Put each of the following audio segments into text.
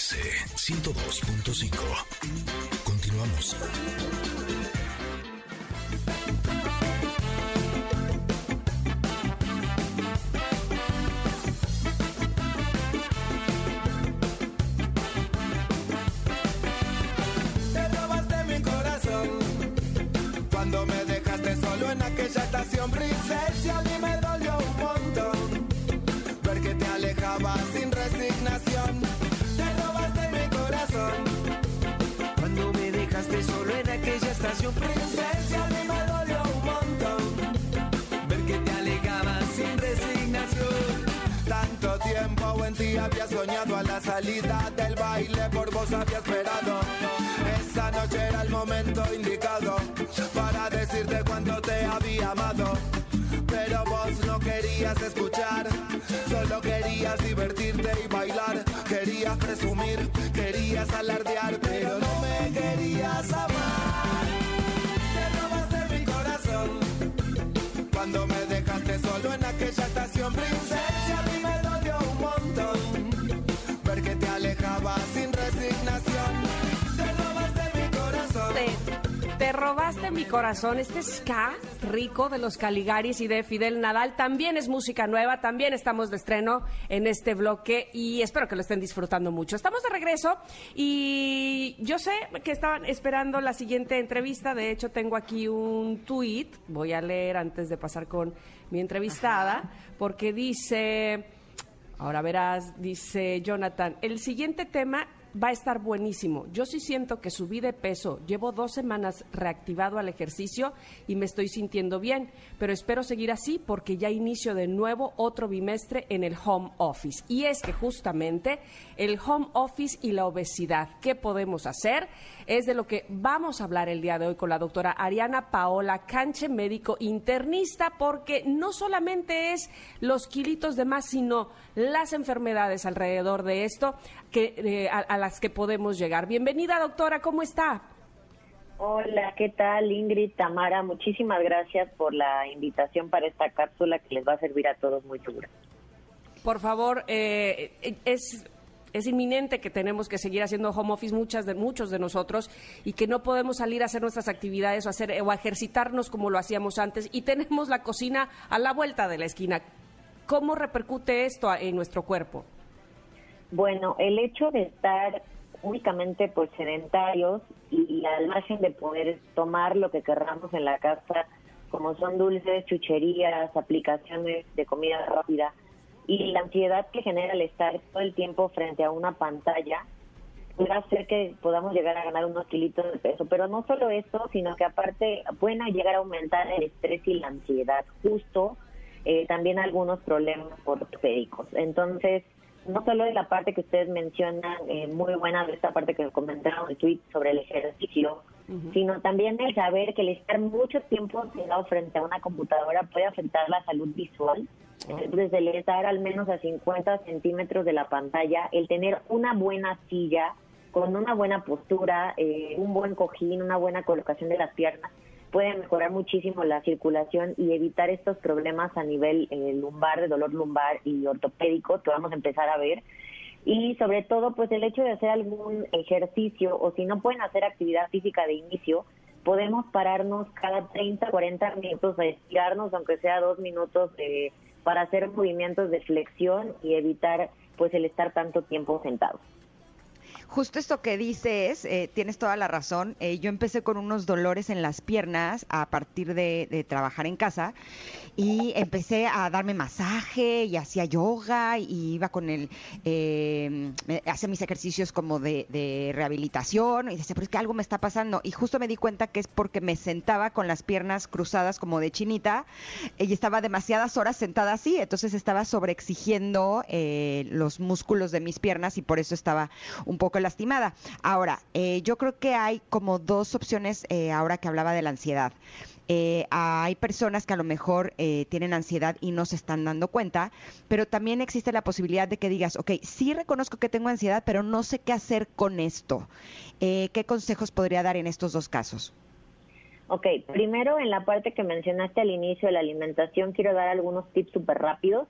MBS 102.5. Continuamos. Te robaste mi corazón cuando me dejaste solo en aquella estación princesa. A mí me dolió un montón ver que te alejabas sin había soñado a la salida del baile, por vos había esperado. Esa noche era el momento indicado para decirte cuánto te había amado. Pero vos no querías escuchar, solo querías divertirte y bailar. Querías presumir, querías alardear, pero no me querías amar. Te robaste mi corazón cuando me dejaste solo en aquella estación princesa. Robaste mi corazón. Este ska rico de los Caligaris y de Fidel Nadal también es música nueva. También estamos de estreno en este bloque y espero que lo estén disfrutando mucho. Estamos de regreso y yo sé que estaban esperando la siguiente entrevista. De hecho, tengo aquí un tweet. Voy a leer antes de pasar con mi entrevistada porque dice. Ahora verás, dice Jonathan, el siguiente tema va a estar buenísimo. Yo sí siento que subí de peso, llevo dos semanas reactivado al ejercicio y me estoy sintiendo bien, pero espero seguir así porque ya inicio de nuevo otro bimestre en el home office. Y es que justamente el home office y la obesidad, ¿qué podemos hacer? Es de lo que vamos a hablar el día de hoy con la doctora Ariana Paola Canche, médico internista, porque no solamente es los kilitos de más, sino las enfermedades alrededor de esto que, eh, a, a las que podemos llegar. Bienvenida, doctora, ¿cómo está? Hola, ¿qué tal Ingrid, Tamara? Muchísimas gracias por la invitación para esta cápsula que les va a servir a todos muy segura. Por favor, eh, es es inminente que tenemos que seguir haciendo home office muchas de muchos de nosotros y que no podemos salir a hacer nuestras actividades o hacer o ejercitarnos como lo hacíamos antes y tenemos la cocina a la vuelta de la esquina. ¿Cómo repercute esto en nuestro cuerpo? Bueno, el hecho de estar únicamente pues sedentarios y al margen de poder tomar lo que querramos en la casa, como son dulces, chucherías, aplicaciones de comida rápida, y la ansiedad que genera el estar todo el tiempo frente a una pantalla puede hacer que podamos llegar a ganar unos kilitos de peso. Pero no solo eso, sino que aparte pueden llegar a aumentar el estrés y la ansiedad, justo eh, también algunos problemas ortopédicos. Entonces, no solo es la parte que ustedes mencionan, eh, muy buena de esta parte que comentaron en el tweet sobre el ejercicio, sino también el saber que el estar mucho tiempo sentado frente a una computadora puede afectar la salud visual. Desde el estar al menos a 50 centímetros de la pantalla, el tener una buena silla con una buena postura, eh, un buen cojín, una buena colocación de las piernas, puede mejorar muchísimo la circulación y evitar estos problemas a nivel eh, lumbar, de dolor lumbar y ortopédico que vamos a empezar a ver. Y sobre todo, pues el hecho de hacer algún ejercicio o si no pueden hacer actividad física de inicio, podemos pararnos cada 30, 40 minutos a estirarnos, aunque sea dos minutos, eh, para hacer movimientos de flexión y evitar pues el estar tanto tiempo sentados. Justo esto que dices, eh, tienes toda la razón. Eh, yo empecé con unos dolores en las piernas a partir de, trabajar en casa y empecé a darme masaje y hacía yoga y iba con el, eh, hacía mis ejercicios como de, de, rehabilitación y decía, pero es que algo me está pasando. Y justo me di cuenta que es porque me sentaba con las piernas cruzadas como de chinita y estaba demasiadas horas sentada así, entonces estaba sobreexigiendo eh, los músculos de mis piernas y por eso estaba un poco lastimada. Ahora, eh, yo creo que hay como dos opciones eh, ahora que hablaba de la ansiedad. Eh, hay personas que a lo mejor eh, tienen ansiedad y no se están dando cuenta, pero también existe la posibilidad de que digas, ok, sí reconozco que tengo ansiedad, pero no sé qué hacer con esto. Eh, ¿Qué consejos podría dar en estos dos casos? Ok, primero en la parte que mencionaste al inicio de la alimentación, quiero dar algunos tips súper rápidos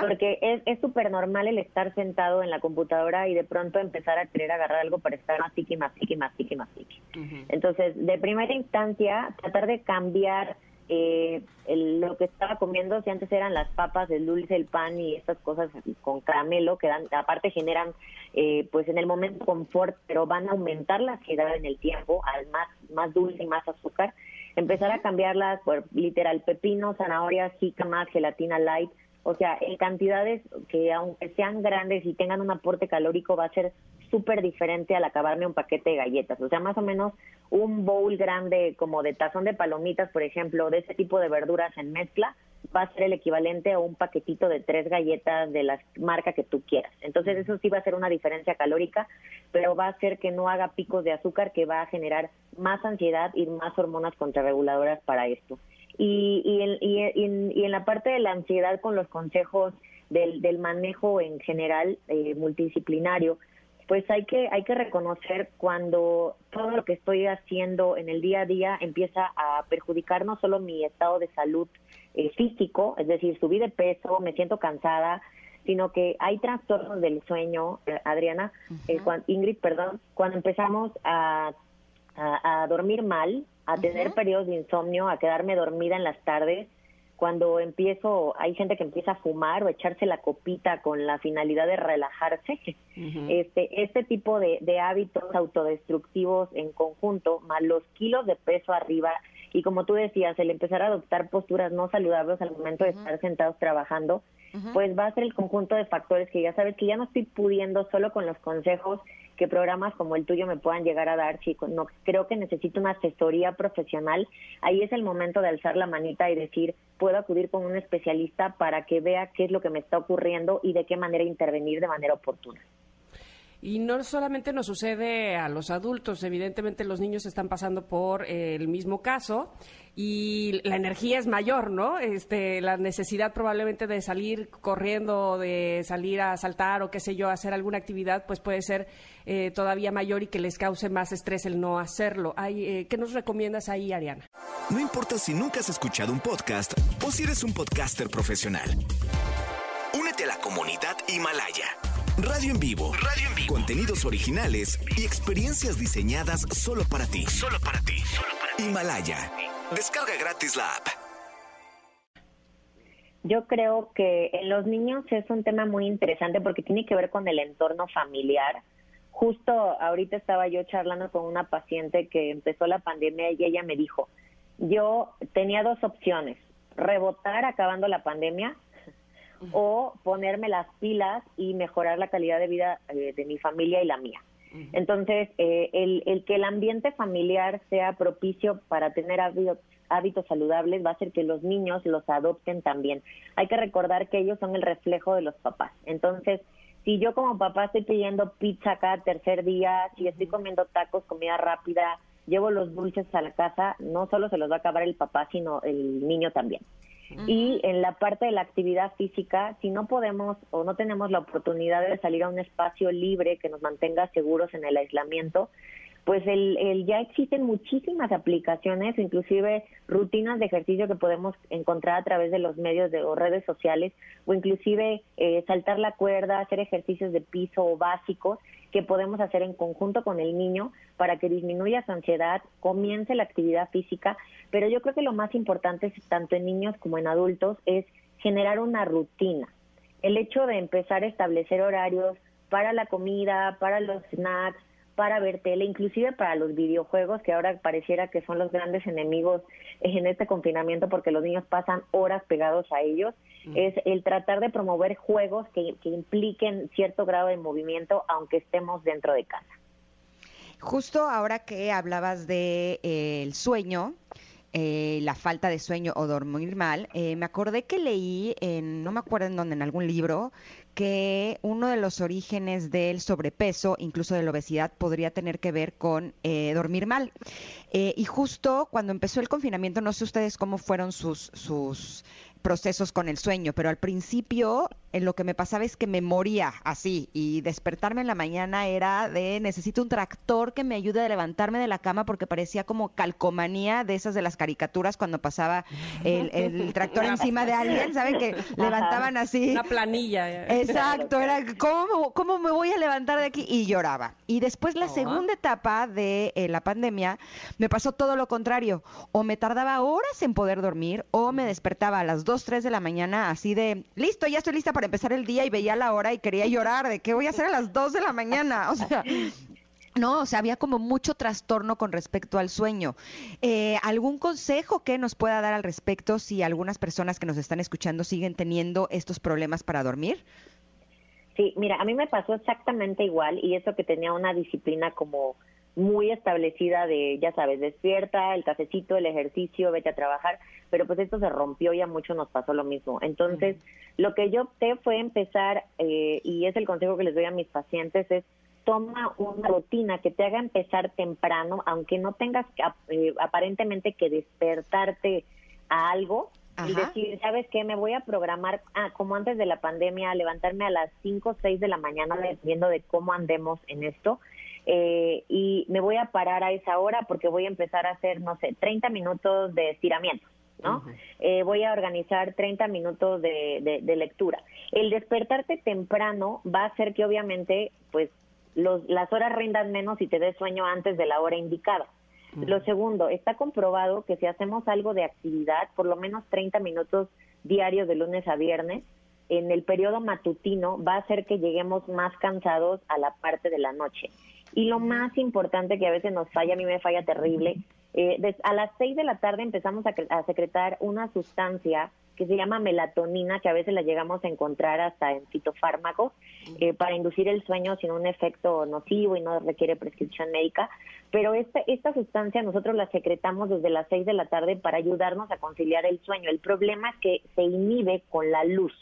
Porque es súper normal el estar sentado en la computadora y de pronto empezar a querer agarrar algo para estar más tiki, más tiki, más tiki, más tiki. Entonces, de primera instancia, tratar de cambiar eh, lo que estaba comiendo, si antes eran las papas, el dulce, el pan y estas cosas con caramelo, que dan, aparte generan, eh, pues en el momento confort, pero van a aumentar la ansiedad en el tiempo, al más, más dulce y más azúcar, empezar a cambiarlas por literal pepino, zanahoria, más gelatina light, o sea, en cantidades que aunque sean grandes y tengan un aporte calórico va a ser súper diferente al acabarme un paquete de galletas. O sea, más o menos un bowl grande como de tazón de palomitas, por ejemplo, de ese tipo de verduras en mezcla, va a ser el equivalente a un paquetito de tres galletas de la marca que tú quieras. Entonces eso sí va a ser una diferencia calórica, pero va a hacer que no haga picos de azúcar que va a generar más ansiedad y más hormonas contrarreguladoras para esto. Y, y, en, la parte de la ansiedad con los consejos del, del manejo en general eh, multidisciplinario, pues hay que, hay que reconocer cuando todo lo que estoy haciendo en el día a día empieza a perjudicar no solo mi estado de salud eh, físico, es decir, subí de peso, me siento cansada, sino que hay trastornos del sueño, eh, Adriana, eh, Ingrid, perdón, cuando empezamos a, a, dormir mal, a tener periodos de insomnio, a quedarme dormida en las tardes, cuando empiezo, hay gente que empieza a fumar o echarse la copita con la finalidad de relajarse, este, este tipo de, de, hábitos autodestructivos en conjunto, más los kilos de peso arriba, y como tú decías, el empezar a adoptar posturas no saludables al momento de estar sentados trabajando, pues va a ser el conjunto de factores que ya sabes que ya no estoy pudiendo solo con los consejos que programas como el tuyo me puedan llegar a dar. Si no, creo que necesito una asesoría profesional, ahí es el momento de alzar la manita y decir, puedo acudir con un especialista para que vea qué es lo que me está ocurriendo y de qué manera intervenir de manera oportuna. Y no solamente nos sucede a los adultos, evidentemente los niños están pasando por el mismo caso y la energía es mayor, ¿no? Este, la necesidad probablemente de salir corriendo, de salir a saltar o qué sé yo, hacer alguna actividad, pues puede ser eh, todavía mayor y que les cause más estrés el no hacerlo. Eh, ¿Qué nos recomiendas ahí, Ariana? No importa si nunca has escuchado un podcast o si eres un podcaster profesional. Únete a la comunidad Himalaya. Radio en vivo. Radio en vivo. Contenidos originales y experiencias diseñadas solo para ti. Solo para ti. Solo para ti. Himalaya. Descarga gratis la app. Yo creo que en los niños es un tema muy interesante porque tiene que ver con el entorno familiar. Justo ahorita estaba yo charlando con una paciente que empezó la pandemia y ella me dijo, yo tenía dos opciones, rebotar acabando la pandemia o ponerme las pilas y mejorar la calidad de vida eh, de mi familia y la mía. Entonces, eh, el, el, que el ambiente familiar sea propicio para tener hábitos, hábitos saludables va a hacer que los niños los adopten también. Hay que recordar que ellos son el reflejo de los papás. Entonces, si yo como papá estoy pidiendo pizza cada tercer día, si estoy comiendo tacos, comida rápida, llevo los dulces a la casa, no solo se los va a acabar el papá, sino el niño también. Y en la parte de la actividad física, si no podemos o no tenemos la oportunidad de salir a un espacio libre que nos mantenga seguros en el aislamiento, pues el, el, ya existen muchísimas aplicaciones, inclusive rutinas de ejercicio que podemos encontrar a través de los medios de o redes sociales, o inclusive eh, saltar la cuerda, hacer ejercicios de piso o básicos que podemos hacer en conjunto con el niño para que disminuya su ansiedad, comience la actividad física, pero yo creo que lo más importante, tanto en niños como en adultos, es generar una rutina. El hecho de empezar a establecer horarios para la comida, para los snacks, para ver tele, inclusive para los videojuegos, que ahora pareciera que son los grandes enemigos en este confinamiento porque los niños pasan horas pegados a ellos, mm. es el tratar de promover juegos que, impliquen cierto grado de movimiento aunque estemos dentro de casa. Justo ahora que hablabas de eh, el sueño, eh, la falta de sueño o dormir mal, eh, me acordé que leí en, no me acuerdo en dónde, en algún libro, que uno de los orígenes del sobrepeso, incluso de la obesidad, podría tener que ver con eh, dormir mal. Eh, y justo cuando empezó el confinamiento, no sé ustedes cómo fueron sus, sus procesos con el sueño, pero al principio en lo que me pasaba es que me moría así y despertarme en la mañana era de necesito un tractor que me ayude a levantarme de la cama porque parecía como calcomanía de esas de las caricaturas cuando pasaba el, tractor encima de alguien, ¿saben? Que levantaban así. Una planilla. Exacto, era ¿cómo, ¿cómo me voy a levantar de aquí? Y lloraba. Y después la segunda etapa de eh, la pandemia me pasó todo lo contrario. O me tardaba horas en poder dormir o me despertaba a las 2, 3 de la mañana así de, listo, ya estoy lista para empezar el día y veía la hora y quería llorar de qué voy a hacer a las 2 de la mañana. O sea, no, o sea, había como mucho trastorno con respecto al sueño. Eh, ¿Algún consejo que nos pueda dar al respecto si algunas personas que nos están escuchando siguen teniendo estos problemas para dormir? Sí, mira, a mí me pasó exactamente igual y eso que tenía una disciplina como muy establecida de, ya sabes, despierta, el cafecito, el ejercicio, vete a trabajar, pero pues esto se rompió y a muchos nos pasó lo mismo. Entonces, lo que yo opté fue empezar, eh, y es el consejo que les doy a mis pacientes, es toma una rutina que te haga empezar temprano, aunque no tengas eh, aparentemente que despertarte a algo, y decir, ¿sabes qué? Me voy a programar, ah, como antes de la pandemia, levantarme a las 5 o 6 de la mañana, dependiendo de cómo andemos en esto, eh, y me voy a parar a esa hora porque voy a empezar a hacer, no sé, 30 minutos de estiramiento. ¿no? Eh, voy a organizar 30 minutos de, de, lectura. El despertarte temprano va a hacer que obviamente, pues, los, las horas rindan menos y te des sueño antes de la hora indicada. Lo segundo, está comprobado que si hacemos algo de actividad, por lo menos 30 minutos diarios de lunes a viernes, en el periodo matutino va a hacer que lleguemos más cansados a la parte de la noche. Y lo más importante que a veces nos falla, a mí me falla terrible, eh, a las 6 de la tarde empezamos a, secretar una sustancia que se llama melatonina, que a veces la llegamos a encontrar hasta en fitofármacos, eh, para inducir el sueño sin un efecto nocivo y no requiere prescripción médica. Pero esta, esta sustancia nosotros la secretamos desde las 6 de la tarde para ayudarnos a conciliar el sueño. El problema es que se inhibe con la luz.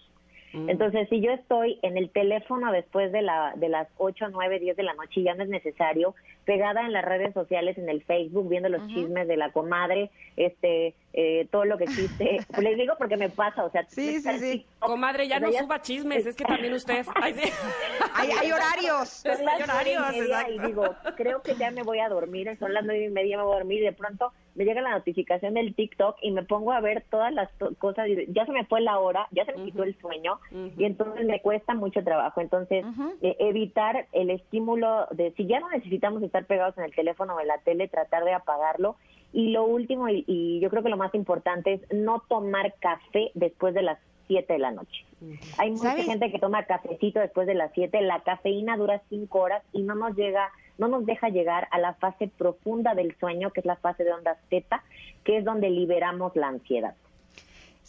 Mm. Entonces, si yo estoy en el teléfono después de, la, de las 8, 9, 10 de la noche y ya no es necesario, pegada en las redes sociales, en el Facebook, viendo los chismes de la comadre, este, eh, todo lo que existe. Les digo porque me pasa, o sea, sí, sí, sí. Comadre, ya no suba chismes, es que también usted. hay, hay, horarios. Las horarios, y digo, creo que ya me voy a dormir, son las nueve y media, me voy a dormir, y de pronto me llega la notificación del TikTok y me pongo a ver todas las cosas, y ya se me fue la hora, ya se me quitó el sueño, y entonces me cuesta mucho trabajo. Entonces, eh, evitar el estímulo de, si ya no necesitamos estar pegados en el teléfono o en la tele, tratar de apagarlo y lo último, y, yo creo que lo más importante, es no tomar café después de las 7 de la noche. Hay mucha gente que toma cafecito después de las 7. La cafeína dura 5 horas y no nos llega, no nos deja llegar a la fase profunda del sueño, que es la fase de ondas teta, que es donde liberamos la ansiedad.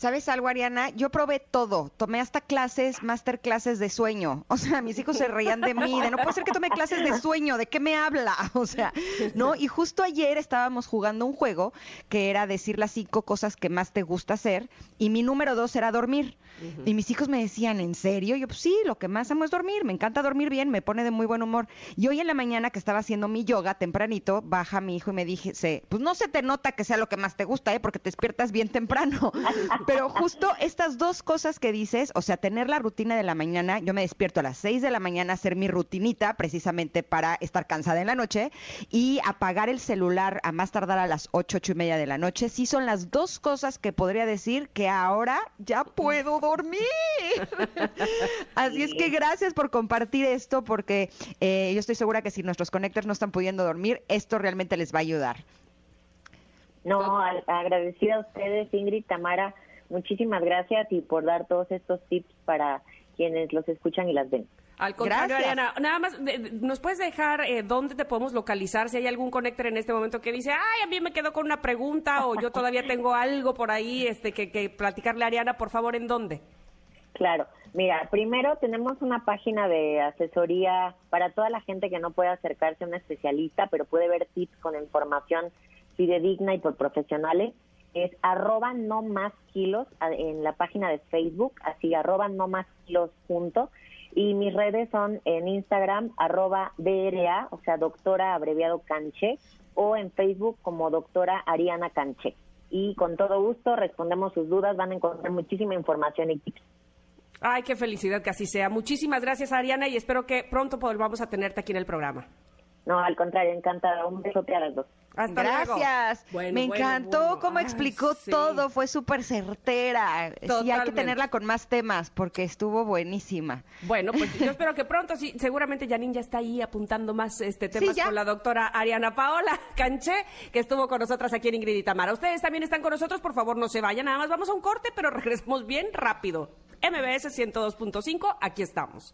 ¿Sabes algo, Ariana? Yo probé todo. Tomé hasta clases, masterclasses de sueño. O sea, mis hijos se reían de mí, de no puede ser que tome clases de sueño, ¿de qué me habla? O sea, ¿no? Y justo ayer estábamos jugando un juego que era decir las cinco cosas que más te gusta hacer y mi número dos era dormir. Y mis hijos me decían, ¿en serio? Yo, pues sí, lo que más amo es dormir, me encanta dormir bien, me pone de muy buen humor. Y hoy en la mañana que estaba haciendo mi yoga tempranito, baja mi hijo y me dije, pues no se te nota que sea lo que más te gusta, ¿eh? Porque te despiertas bien temprano. Pero justo estas dos cosas que dices, o sea, tener la rutina de la mañana, yo me despierto a las 6 de la mañana a hacer mi rutinita precisamente para estar cansada en la noche y apagar el celular a más tardar a las 8, 8 y media de la noche, sí son las dos cosas que podría decir que ahora ya puedo dormir. Así es que gracias por compartir esto porque eh, yo estoy segura que si nuestros conectores no están pudiendo dormir, esto realmente les va a ayudar. No, agradecida a ustedes, Ingrid, Tamara. Muchísimas gracias y por dar todos estos tips para quienes los escuchan y las ven. Al contrario, Ariana, nada más, ¿nos puedes dejar eh, dónde te podemos localizar? Si hay algún conector en este momento que dice, ay, a mí me quedo con una pregunta o yo todavía tengo algo por ahí este, que, que platicarle a Ariana, por favor, ¿en dónde? Claro, mira, primero tenemos una página de asesoría para toda la gente que no puede acercarse a un especialista, pero puede ver tips con información fidedigna y por profesionales es arroba no más kilos en la página de Facebook, así arroba no más kilos junto. Y mis redes son en Instagram, arroba DRA, o sea, doctora abreviado Canché, o en Facebook como doctora Ariana Canché. y con todo gusto respondemos sus dudas, van a encontrar muchísima información y tips. Ay, qué felicidad que así sea. Muchísimas gracias, Ariana, y espero que pronto volvamos a tenerte aquí en el programa. No, al contrario, encantada. Un besote a las dos. Hasta luego. Gracias. Bueno, Me bueno, encantó bueno. cómo Ay, explicó sí. todo, fue súper certera. Sí, hay que Totalmente. tenerla con más temas porque estuvo buenísima. Bueno, pues yo espero que pronto, sí, seguramente Janine ya está ahí apuntando más este temas con la doctora Ariana Paola Canché, que estuvo con nosotras aquí en Ingrid y Tamara. Ustedes también están con nosotros, por favor no se vayan, nada más vamos a un corte, pero regresamos bien rápido. MBS 102.5, aquí estamos.